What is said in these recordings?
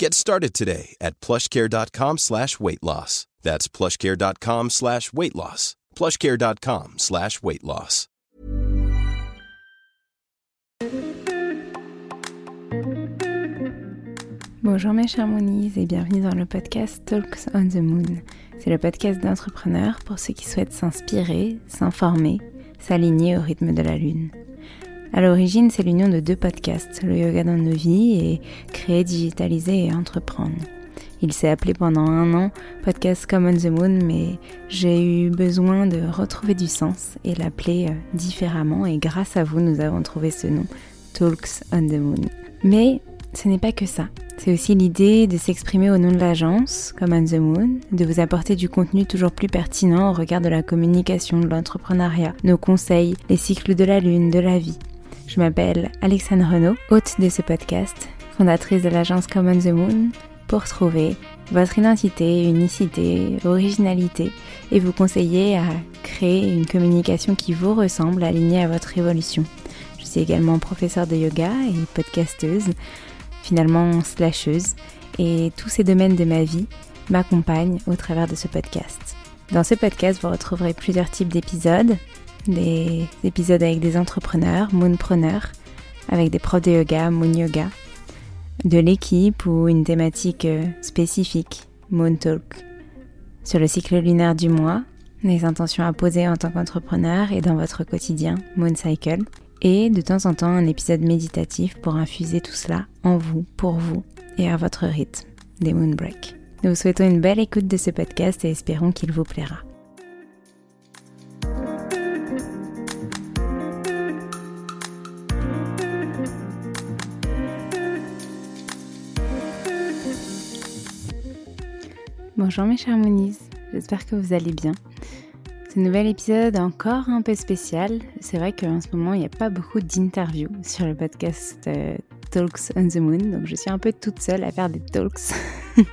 Get started today at plushcare.com slash weight loss. That's plushcare.com slash weight loss. plushcare.com slash weight loss. Bonjour mes chers Moonies et bienvenue dans le podcast Talks on the Moon. C'est le podcast d'entrepreneurs pour ceux qui souhaitent s'inspirer, s'informer, s'aligner au rythme de la Lune. À l'origine, c'est l'union de deux podcasts, le yoga dans nos vies et créer, digitaliser et entreprendre. Il s'est appelé pendant un an Podcast Come on the Moon, mais j'ai eu besoin de retrouver du sens et l'appeler euh, différemment. Et grâce à vous, nous avons trouvé ce nom, Talks on the Moon. Mais ce n'est pas que ça. C'est aussi l'idée de s'exprimer au nom de l'agence, comme on the Moon, de vous apporter du contenu toujours plus pertinent au regard de la communication, de l'entrepreneuriat, nos conseils, les cycles de la lune, de la vie. Je m'appelle Alexandre Renaud, hôte de ce podcast, fondatrice de l'agence Come on the Moon, pour trouver votre identité, unicité, originalité et vous conseiller à créer une communication qui vous ressemble, alignée à votre évolution. Je suis également professeure de yoga et podcasteuse finalement slasheuse, et tous ces domaines de ma vie m'accompagnent au travers de ce podcast. Dans ce podcast, vous retrouverez plusieurs types d'épisodes, des épisodes avec des entrepreneurs, moonpreneurs, avec des profs de yoga, moon yoga, de l'équipe ou une thématique euh, spécifique, moon talk, sur le cycle lunaire du mois, les intentions à poser en tant qu'entrepreneur et dans votre quotidien, moon cycle, et de temps en temps un épisode méditatif pour infuser tout cela en vous, pour vous et à votre rythme des Moonbreak. Nous vous souhaitons une belle écoute de ce podcast et espérons qu'il vous plaira. Bonjour mes chers Moonies, j'espère que vous allez bien. Ce nouvel épisode encore un peu spécial. C'est vrai qu'en ce moment, il n'y a pas beaucoup d'interviews sur le podcast euh, Talks on the Moon, donc je suis un peu toute seule à faire des talks.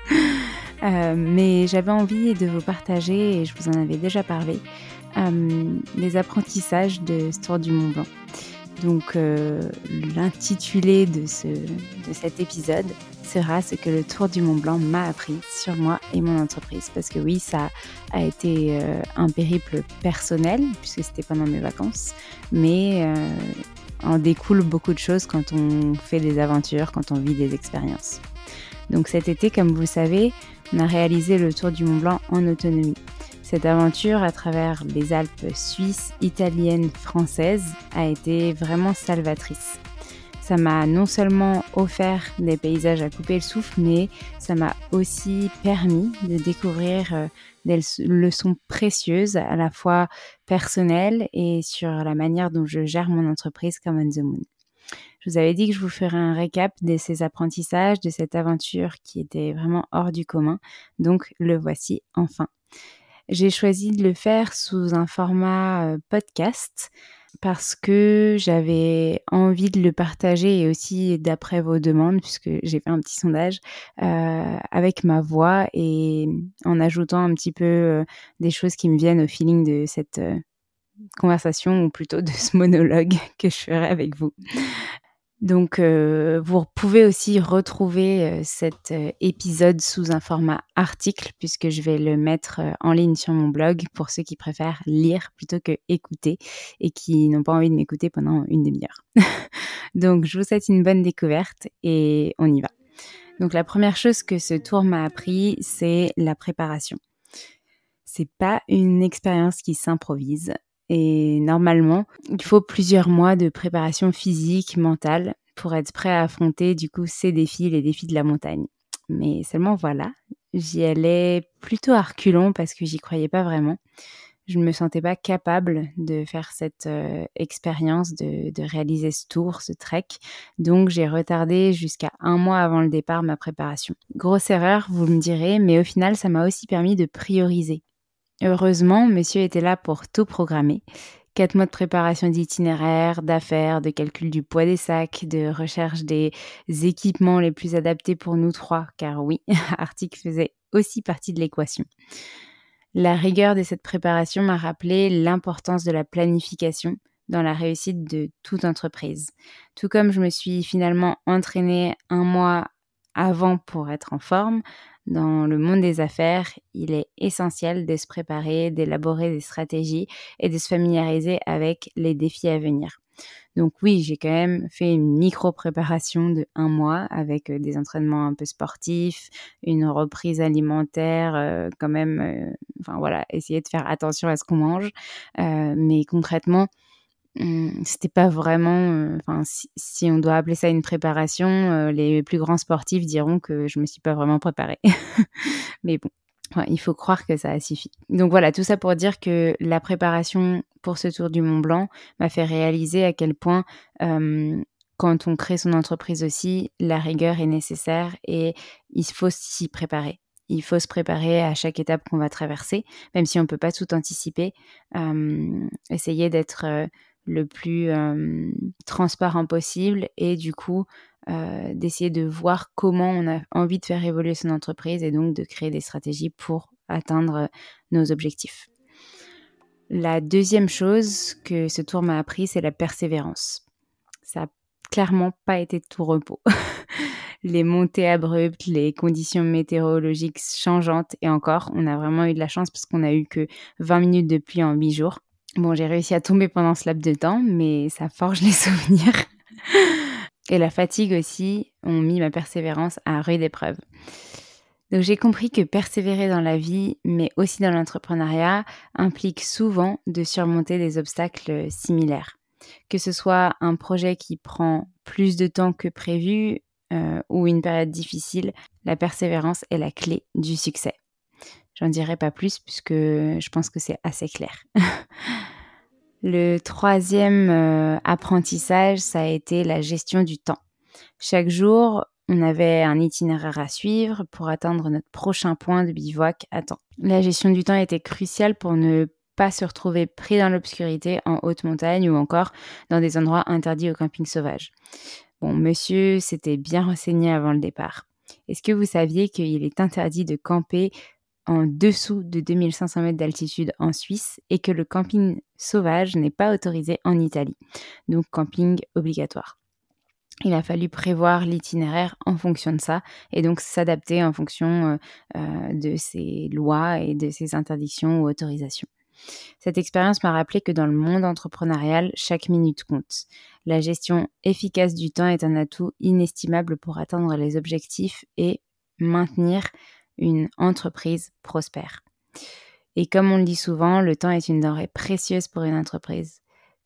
Euh, mais j'avais envie de vous partager, et je vous en avais déjà parlé, euh, les apprentissages de Tour du Mont Blanc. Donc l'intitulé de, ce, de cet épisode, sera ce que le Tour du Mont Blanc m'a appris sur moi et mon entreprise. Parce que oui, ça a été euh, un périple personnel, puisque c'était pendant mes vacances, mais euh, en découle beaucoup de choses quand on fait des aventures, quand on vit des expériences. Donc cet été, comme vous le savez, on a réalisé le Tour du Mont Blanc en autonomie. Cette aventure à travers les Alpes suisses, italiennes, françaises a été vraiment salvatrice ça m'a non seulement offert des paysages à couper le souffle, mais ça m'a aussi permis de découvrir euh, des leçons précieuses, à la fois personnelles et sur la manière dont je gère mon entreprise comme On the Moon. Je vous avais dit que je vous ferais un récap de ces apprentissages, de cette aventure qui était vraiment hors du commun, donc le voici enfin. J'ai choisi de le faire sous un format podcast parce que j'avais envie de le partager et aussi d'après vos demandes, puisque j'ai fait un petit sondage euh, avec ma voix et en ajoutant un petit peu des choses qui me viennent au feeling de cette, conversation ou plutôt de ce monologue que je ferai avec vous. Donc, euh, vous pouvez aussi retrouver euh, cet euh, épisode sous un format article, puisque je vais le mettre en ligne sur mon blog pour ceux qui préfèrent lire plutôt que écouter et qui n'ont pas envie de m'écouter pendant une demi-heure. Donc, je vous souhaite une bonne découverte et on y va. Donc, la première chose que ce tour m'a appris, c'est la préparation. C'est pas une expérience qui s'improvise. Et normalement, il faut plusieurs mois de préparation physique, mentale, pour être prêt à affronter du coup ces défis, les défis de la montagne. Mais seulement voilà, j'y allais plutôt à reculons parce que j'y croyais pas vraiment. Je ne me sentais pas capable de faire cette euh, expérience, de, de, réaliser ce tour, ce trek. Donc j'ai retardé jusqu'à un mois avant le départ ma préparation. Grosse erreur, vous me direz, mais au final ça m'a aussi permis de prioriser Heureusement, monsieur était là pour tout programmer. Quatre mois de préparation d'itinéraire, d'affaires, de calcul du poids des sacs, de recherche des équipements les plus adaptés pour nous trois, car oui, Arctic faisait aussi partie de l'équation. La rigueur de cette préparation m'a rappelé l'importance de la planification dans la réussite de toute entreprise. Tout comme je me suis finalement entraînée un mois avant pour être en forme, dans le monde des affaires, il est essentiel de se préparer, d'élaborer des stratégies et de se familiariser avec les défis à venir. Donc oui, j'ai quand même fait une micro-préparation de un mois avec euh, des entraînements un peu sportifs, une reprise alimentaire, euh, quand même, euh, enfin voilà, essayer de faire attention à ce qu'on mange. mais concrètement, c'était pas vraiment, euh, enfin, si, on doit appeler ça une préparation, euh, les plus grands sportifs diront que je me suis pas vraiment préparée. Mais bon, il faut croire que ça a suffi. Donc voilà, tout ça pour dire que la préparation pour ce tour du Mont Blanc m'a fait réaliser à quel point quand on crée son entreprise aussi, la rigueur est nécessaire et il faut s'y préparer. Il faut se préparer à chaque étape qu'on va traverser, même si on ne peut pas tout anticiper. essayer d'être le plus transparent possible et du coup d'essayer de voir comment on a envie de faire évoluer son entreprise et donc de créer des stratégies pour atteindre nos objectifs. La deuxième chose que ce tour m'a appris, c'est la persévérance. Ça n'a clairement pas été tout repos. les montées abruptes, les conditions météorologiques changeantes et encore, on a vraiment eu de la chance parce qu'on a eu que 20 minutes de pluie en 8 jours. Bon, j'ai réussi à tomber pendant ce laps de temps, mais ça forge les souvenirs. Et la fatigue aussi ont mis ma persévérance à rude épreuve. Donc j'ai compris que persévérer dans la vie, mais aussi dans l'entrepreneuriat, implique souvent de surmonter des obstacles similaires. Que ce soit un projet qui prend plus de temps que prévu euh, ou une période difficile, la persévérance est la clé du succès. J'en dirai pas plus puisque je pense que c'est assez clair. Le troisième euh, apprentissage, ça a été la gestion du temps. Chaque jour, on avait un itinéraire à suivre pour atteindre notre prochain point de bivouac à temps. La gestion du temps était cruciale pour ne pas se retrouver pris dans l'obscurité en haute montagne ou encore dans des endroits interdits au camping sauvage. Bon, monsieur s'était bien renseigné avant le départ. Est-ce que vous saviez qu'il est interdit de camper en dessous de 2500 mètres d'altitude en Suisse et que le camping sauvage n'est pas autorisé en Italie. Donc camping obligatoire. Il a fallu prévoir l'itinéraire en fonction de ça et donc s'adapter en fonction euh, euh, de ces lois et de ces interdictions ou autorisations. Cette expérience m'a rappelé que dans le monde entrepreneurial, chaque minute compte. La gestion efficace du temps est un atout inestimable pour atteindre les objectifs et maintenir une entreprise prospère. Et comme on le dit souvent, le temps est une denrée précieuse pour une entreprise,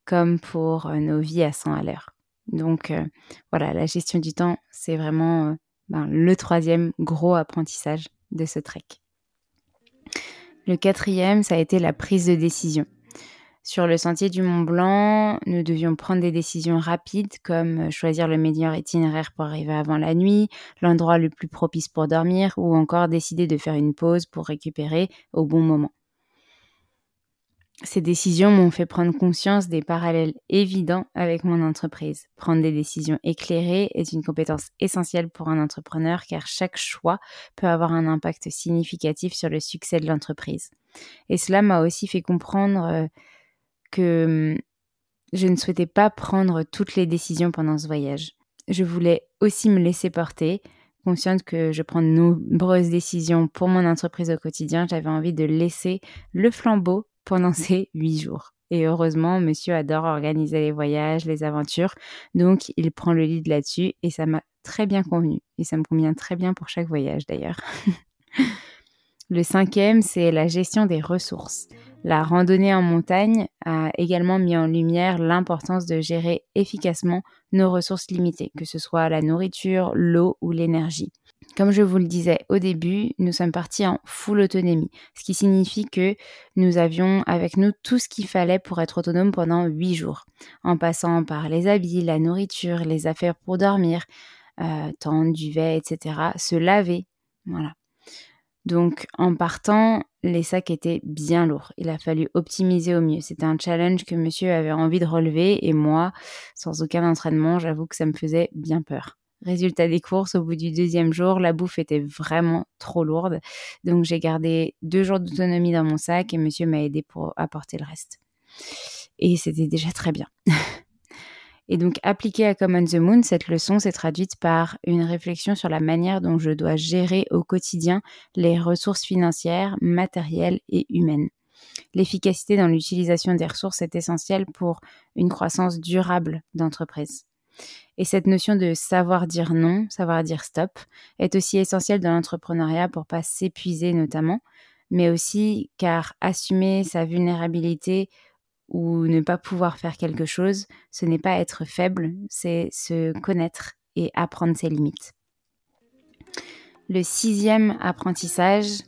comme pour euh, nos vies à 100 à l'heure. Donc euh, voilà, la gestion du temps, c'est vraiment euh, ben, le troisième gros apprentissage de ce trek. Le quatrième, ça a été la prise de décision. Sur le sentier du Mont Blanc, nous devions prendre des décisions rapides comme euh, choisir le meilleur itinéraire pour arriver avant la nuit, l'endroit le plus propice pour dormir ou encore décider de faire une pause pour récupérer au bon moment. Ces décisions m'ont fait prendre conscience des parallèles évidents avec mon entreprise. Prendre des décisions éclairées est une compétence essentielle pour un entrepreneur car chaque choix peut avoir un impact significatif sur le succès de l'entreprise. Et cela m'a aussi fait comprendre euh, que hum, je ne souhaitais pas prendre toutes les décisions pendant ce voyage. Je voulais aussi me laisser porter, consciente que je prends de nombreuses décisions pour mon entreprise au quotidien, j'avais envie de laisser le flambeau pendant ces huit jours. Et heureusement, monsieur adore organiser les voyages, les aventures, donc il prend le lead là-dessus et ça m'a très bien convenu. Et ça me convient très bien pour chaque voyage d'ailleurs. le cinquième, c'est la gestion des ressources. La randonnée en montagne a également mis en lumière l'importance de gérer efficacement nos ressources limitées, que ce soit la nourriture, l'eau ou l'énergie. Comme je vous le disais au début, nous sommes partis en full autonomie, ce qui signifie que nous avions avec nous tout ce qu'il fallait pour être autonome pendant huit jours, en passant par les habits, la nourriture, les affaires pour dormir, euh, tente, duvet, etc., se laver, voilà. Donc en partant, les sacs étaient bien lourds. Il a fallu optimiser au mieux. C'était un challenge que monsieur avait envie de relever et moi, sans aucun entraînement, j'avoue que ça me faisait bien peur. Résultat des courses, au bout du deuxième jour, la bouffe était vraiment trop lourde. Donc j'ai gardé deux jours d'autonomie dans mon sac et monsieur m'a aidé pour apporter le reste. Et c'était déjà très bien. Et donc, appliquée à Common the Moon, cette leçon s'est traduite par une réflexion sur la manière dont je dois gérer au quotidien les ressources financières, matérielles et humaines. L'efficacité dans l'utilisation des ressources est essentielle pour une croissance durable d'entreprise. Et cette notion de savoir dire non, savoir dire stop, est aussi essentielle dans l'entrepreneuriat pour pas s'épuiser notamment, mais aussi car assumer sa vulnérabilité ou ne pas pouvoir faire quelque chose, ce n'est pas être faible, c'est se connaître et apprendre ses limites. Le sixième apprentissage,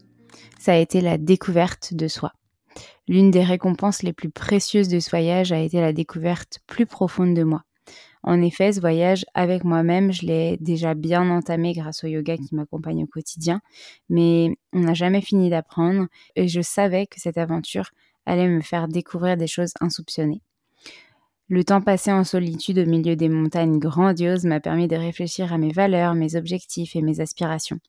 ça a été la découverte de soi. L'une des récompenses les plus précieuses de ce voyage a été la découverte plus profonde de moi. En effet, ce voyage avec moi-même, je l'ai déjà bien entamé grâce au yoga qui m'accompagne au quotidien, mais on n'a jamais fini d'apprendre et je savais que cette aventure allait me faire découvrir des choses insoupçonnées. Le temps passé en solitude au milieu des montagnes grandioses m'a permis de réfléchir à mes valeurs, mes objectifs et mes aspirations.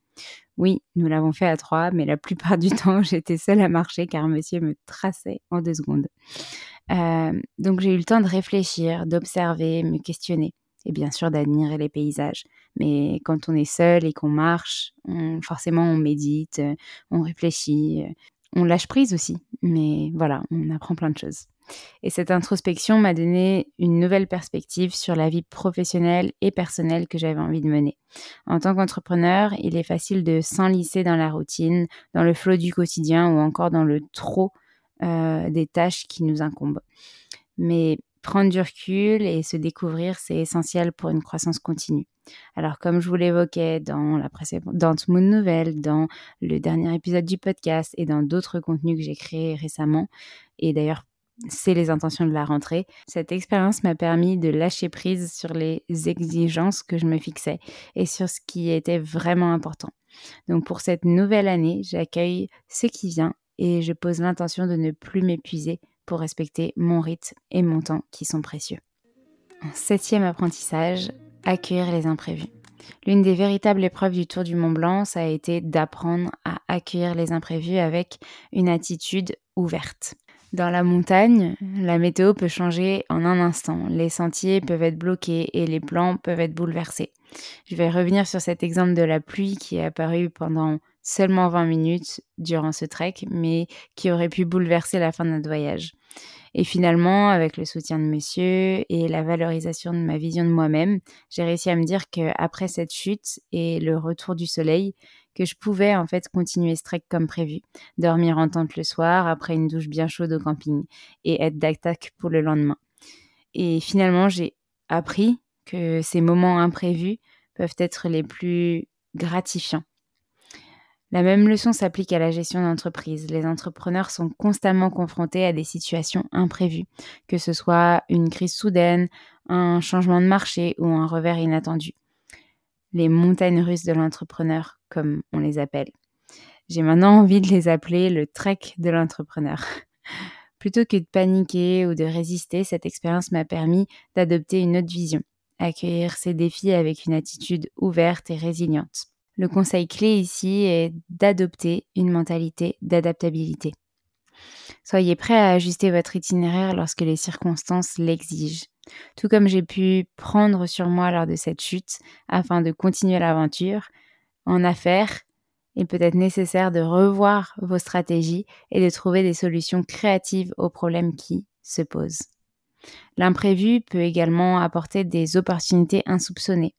Oui, nous l'avons fait à trois, mais la plupart du temps, j'étais seule à marcher car monsieur me traçait en deux secondes. Euh, donc j'ai eu le temps de réfléchir, d'observer, me questionner et bien sûr d'admirer les paysages. Mais quand on est seul et qu'on marche, forcément on médite, on réfléchit, on lâche prise aussi, mais voilà, on apprend plein de choses. Et cette introspection m'a donné une nouvelle perspective sur la vie professionnelle et personnelle que j'avais envie de mener. En tant qu'entrepreneur, il est facile de s'enlisser dans la routine, dans le flot du quotidien ou encore dans le trop euh, des tâches qui nous incombent. Mais prendre du recul et se découvrir, c'est essentiel pour une croissance continue. Alors, comme je vous l'évoquais dans la précédente Nouvelle, dans le dernier épisode du podcast et dans d'autres contenus que j'ai créés récemment, et d'ailleurs, c'est les intentions de la rentrée, cette expérience m'a permis de lâcher prise sur les exigences que je me fixais et sur ce qui était vraiment important. Donc, pour cette nouvelle année, j'accueille ce qui vient et je pose l'intention de ne plus m'épuiser pour respecter mon rythme et mon temps qui sont précieux. Septième apprentissage, accueillir les imprévus. L'une des véritables épreuves du Tour du Mont Blanc, ça a été d'apprendre à accueillir les imprévus avec une attitude ouverte. Dans la montagne, la météo peut changer en un instant. Les sentiers peuvent être bloqués et les plans peuvent être bouleversés. Je vais revenir sur cet exemple de la pluie qui est apparu pendant seulement 20 minutes durant ce trek, mais qui aurait pu bouleverser la fin de notre voyage. Et finalement, avec le soutien de monsieur et la valorisation de ma vision de moi-même, j'ai réussi à me dire qu'après cette chute et le retour du soleil, que je pouvais en fait continuer ce trek comme prévu, dormir en tente le soir après une douche bien chaude au camping et être d'attaque pour le lendemain. Et finalement, j'ai appris que ces moments imprévus peuvent être les plus gratifiants la même leçon s'applique à la gestion d'entreprise. Les entrepreneurs sont constamment confrontés à des situations imprévues, que ce soit une crise soudaine, un changement de marché ou un revers inattendu. Les montagnes russes de l'entrepreneur, comme on les appelle. J'ai maintenant envie de les appeler le trek de l'entrepreneur. Plutôt que de paniquer ou de résister, cette expérience m'a permis d'adopter une autre vision, accueillir ces défis avec une attitude ouverte et résiliente. Le conseil clé ici est d'adopter une mentalité d'adaptabilité. Soyez prêt à ajuster votre itinéraire lorsque les circonstances l'exigent. Tout comme j'ai pu prendre sur moi lors de cette chute afin de continuer l'aventure, en affaires, il peut être nécessaire de revoir vos stratégies et de trouver des solutions créatives aux problèmes qui se posent. L'imprévu peut également apporter des opportunités insoupçonnées.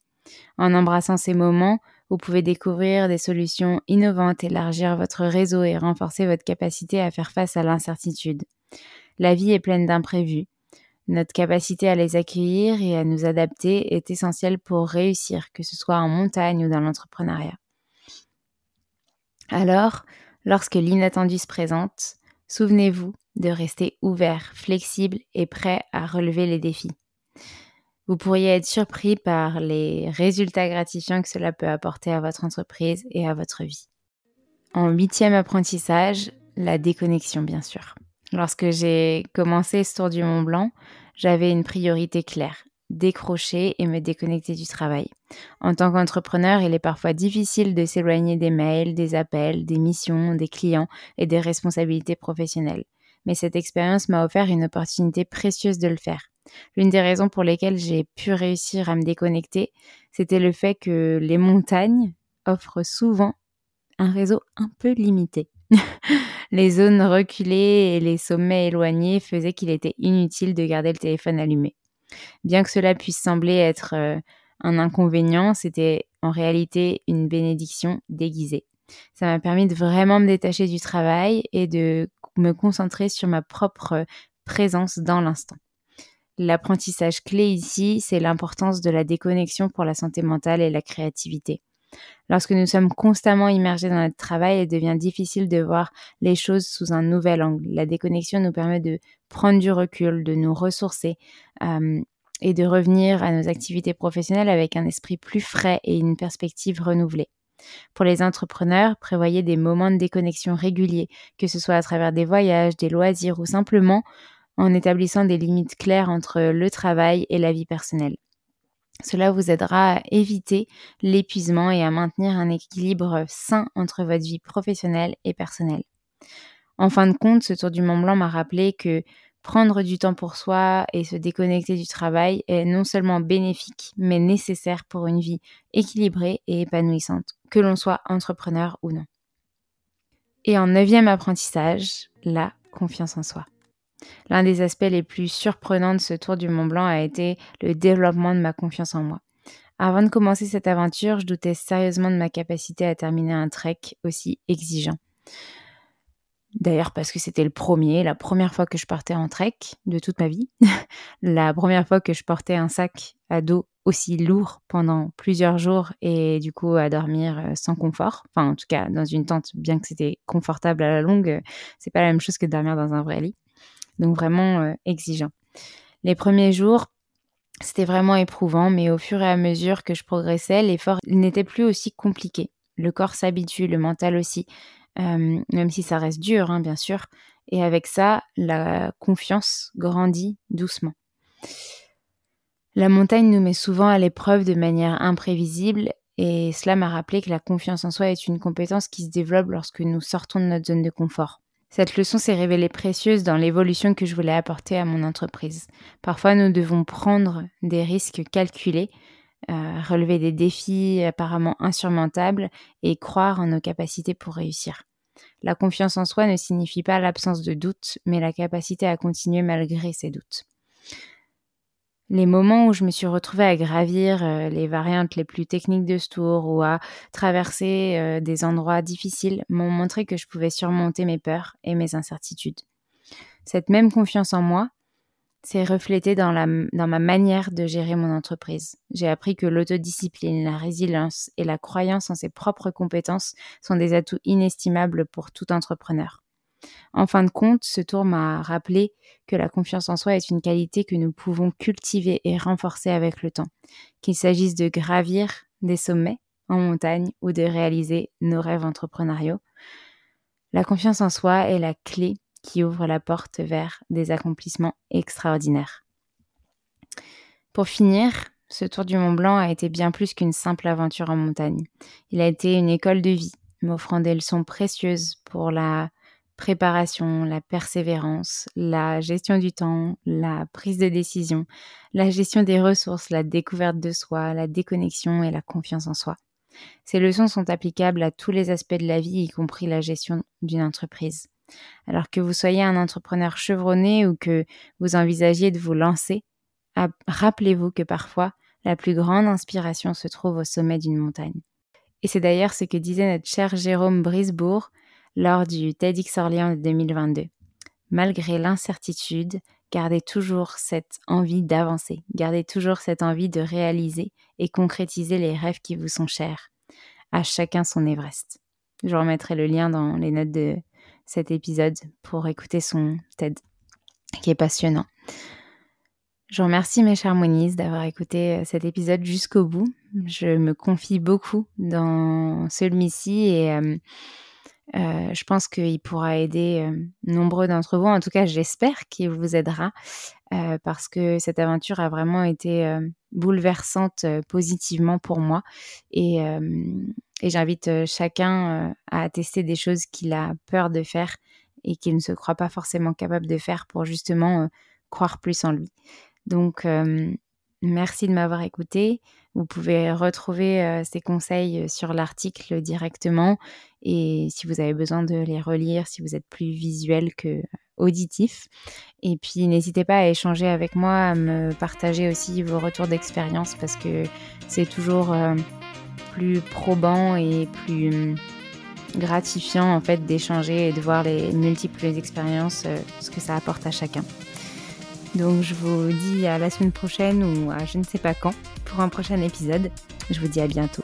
En embrassant ces moments, vous pouvez découvrir des solutions innovantes, élargir votre réseau et renforcer votre capacité à faire face à l'incertitude. La vie est pleine d'imprévus. Notre capacité à les accueillir et à nous adapter est essentielle pour réussir, que ce soit en montagne ou dans l'entrepreneuriat. Alors, lorsque l'inattendu se présente, souvenez-vous de rester ouvert, flexible et prêt à relever les défis. Vous pourriez être surpris par les résultats gratifiants que cela peut apporter à votre entreprise et à votre vie. En huitième apprentissage, la déconnexion bien sûr. Lorsque j'ai commencé ce tour du Mont Blanc, j'avais une priorité claire, décrocher et me déconnecter du travail. En tant qu'entrepreneur, il est parfois difficile de s'éloigner des mails, des appels, des missions, des clients et des responsabilités professionnelles. Mais cette expérience m'a offert une opportunité précieuse de le faire. L'une des raisons pour lesquelles j'ai pu réussir à me déconnecter, c'était le fait que les montagnes offrent souvent un réseau un peu limité. les zones reculées et les sommets éloignés faisaient qu'il était inutile de garder le téléphone allumé. Bien que cela puisse sembler être euh, un inconvénient, c'était en réalité une bénédiction déguisée. Ça m'a permis de vraiment me détacher du travail et de me concentrer sur ma propre présence dans l'instant. L'apprentissage clé ici, c'est l'importance de la déconnexion pour la santé mentale et la créativité. Lorsque nous sommes constamment immergés dans notre travail, il devient difficile de voir les choses sous un nouvel angle. La déconnexion nous permet de prendre du recul, de nous ressourcer euh, et de revenir à nos activités professionnelles avec un esprit plus frais et une perspective renouvelée. Pour les entrepreneurs, prévoyez des moments de déconnexion réguliers, que ce soit à travers des voyages, des loisirs ou simplement en établissant des limites claires entre le travail et la vie personnelle. Cela vous aidera à éviter l'épuisement et à maintenir un équilibre sain entre votre vie professionnelle et personnelle. En fin de compte, ce tour du Mont Blanc m'a rappelé que prendre du temps pour soi et se déconnecter du travail est non seulement bénéfique, mais nécessaire pour une vie équilibrée et épanouissante, que l'on soit entrepreneur ou non. Et en neuvième apprentissage, la confiance en soi. L'un des aspects les plus surprenants de ce tour du Mont Blanc a été le développement de ma confiance en moi. Avant de commencer cette aventure, je doutais sérieusement de ma capacité à terminer un trek aussi exigeant. D'ailleurs parce que c'était le premier, la première fois que je partais en trek de toute ma vie, la première fois que je portais un sac à dos aussi lourd pendant plusieurs jours et du coup à dormir euh, sans confort. Enfin en tout cas dans une tente, bien que c'était confortable à la longue, euh, c'est pas la même chose que de dormir dans un vrai lit donc vraiment euh, exigeant. Les premiers jours, c'était vraiment éprouvant, mais au fur et à mesure que je progressais, l'effort n'était plus aussi compliqué. Le corps s'habitue, le mental aussi, euh, même si ça reste dur, hein, bien sûr. Et avec ça, la confiance grandit doucement. La montagne nous met souvent à l'épreuve de manière imprévisible et cela m'a rappelé que la confiance en soi est une compétence qui se développe lorsque nous sortons de notre zone de confort. Cette leçon s'est révélée précieuse dans l'évolution que je voulais apporter à mon entreprise. Parfois, nous devons prendre des risques calculés, euh, relever des défis apparemment insurmontables et croire en nos capacités pour réussir. La confiance en soi ne signifie pas l'absence de doute, mais la capacité à continuer malgré ces doutes. Les moments où je me suis retrouvée à gravir euh, les variantes les plus techniques de ce tour ou à traverser euh, des endroits difficiles m'ont montré que je pouvais surmonter mes peurs et mes incertitudes. Cette même confiance en moi s'est reflétée dans, dans ma manière de gérer mon entreprise. J'ai appris que l'autodiscipline, la résilience et la croyance en ses propres compétences sont des atouts inestimables pour tout entrepreneur. En fin de compte, ce tour m'a rappelé que la confiance en soi est une qualité que nous pouvons cultiver et renforcer avec le temps, qu'il s'agisse de gravir des sommets en montagne ou de réaliser nos rêves entrepreneuriaux. La confiance en soi est la clé qui ouvre la porte vers des accomplissements extraordinaires. Pour finir, ce tour du Mont Blanc a été bien plus qu'une simple aventure en montagne. Il a été une école de vie, m'offrant des leçons précieuses pour la préparation, la persévérance, la gestion du temps, la prise de décision, la gestion des ressources, la découverte de soi, la déconnexion et la confiance en soi. Ces leçons sont applicables à tous les aspects de la vie, y compris la gestion d'une entreprise. Alors que vous soyez un entrepreneur chevronné ou que vous envisagiez de vous lancer, rappelez-vous que parfois, la plus grande inspiration se trouve au sommet d'une montagne. Et c'est d'ailleurs ce que disait notre cher Jérôme Brisbourg lors du TEDx Orléans de 2022. Malgré l'incertitude, gardez toujours cette envie d'avancer, gardez toujours cette envie de réaliser et concrétiser les rêves qui vous sont chers. À chacun son Everest. Je remettrai le lien dans les notes de cet épisode pour écouter son TED, qui est passionnant. Je remercie mes chers Moniz d'avoir écouté euh, cet épisode jusqu'au bout. Je me confie beaucoup dans celui-ci et euh, euh, je pense qu'il pourra aider nombreux d'entre vous. En tout cas, j'espère qu'il vous aidera parce que cette aventure a vraiment été bouleversante positivement pour moi. Et, j'invite chacun à tester des choses qu'il a peur de faire et qu'il ne se croit pas forcément capable de faire pour justement croire plus en lui. Donc, merci de m'avoir écouté. Vous pouvez retrouver ces conseils sur l'article directement. Et si vous avez besoin de les relire, si vous êtes plus visuel que auditif. Et puis, n'hésitez pas à échanger avec moi, à me partager aussi vos retours d'expérience parce que c'est toujours plus probant et plus gratifiant en fait d'échanger et de voir les multiples expériences, ce que ça apporte à chacun. Donc je vous dis à la semaine prochaine ou à je ne sais pas quand pour un prochain épisode. Je vous dis à bientôt.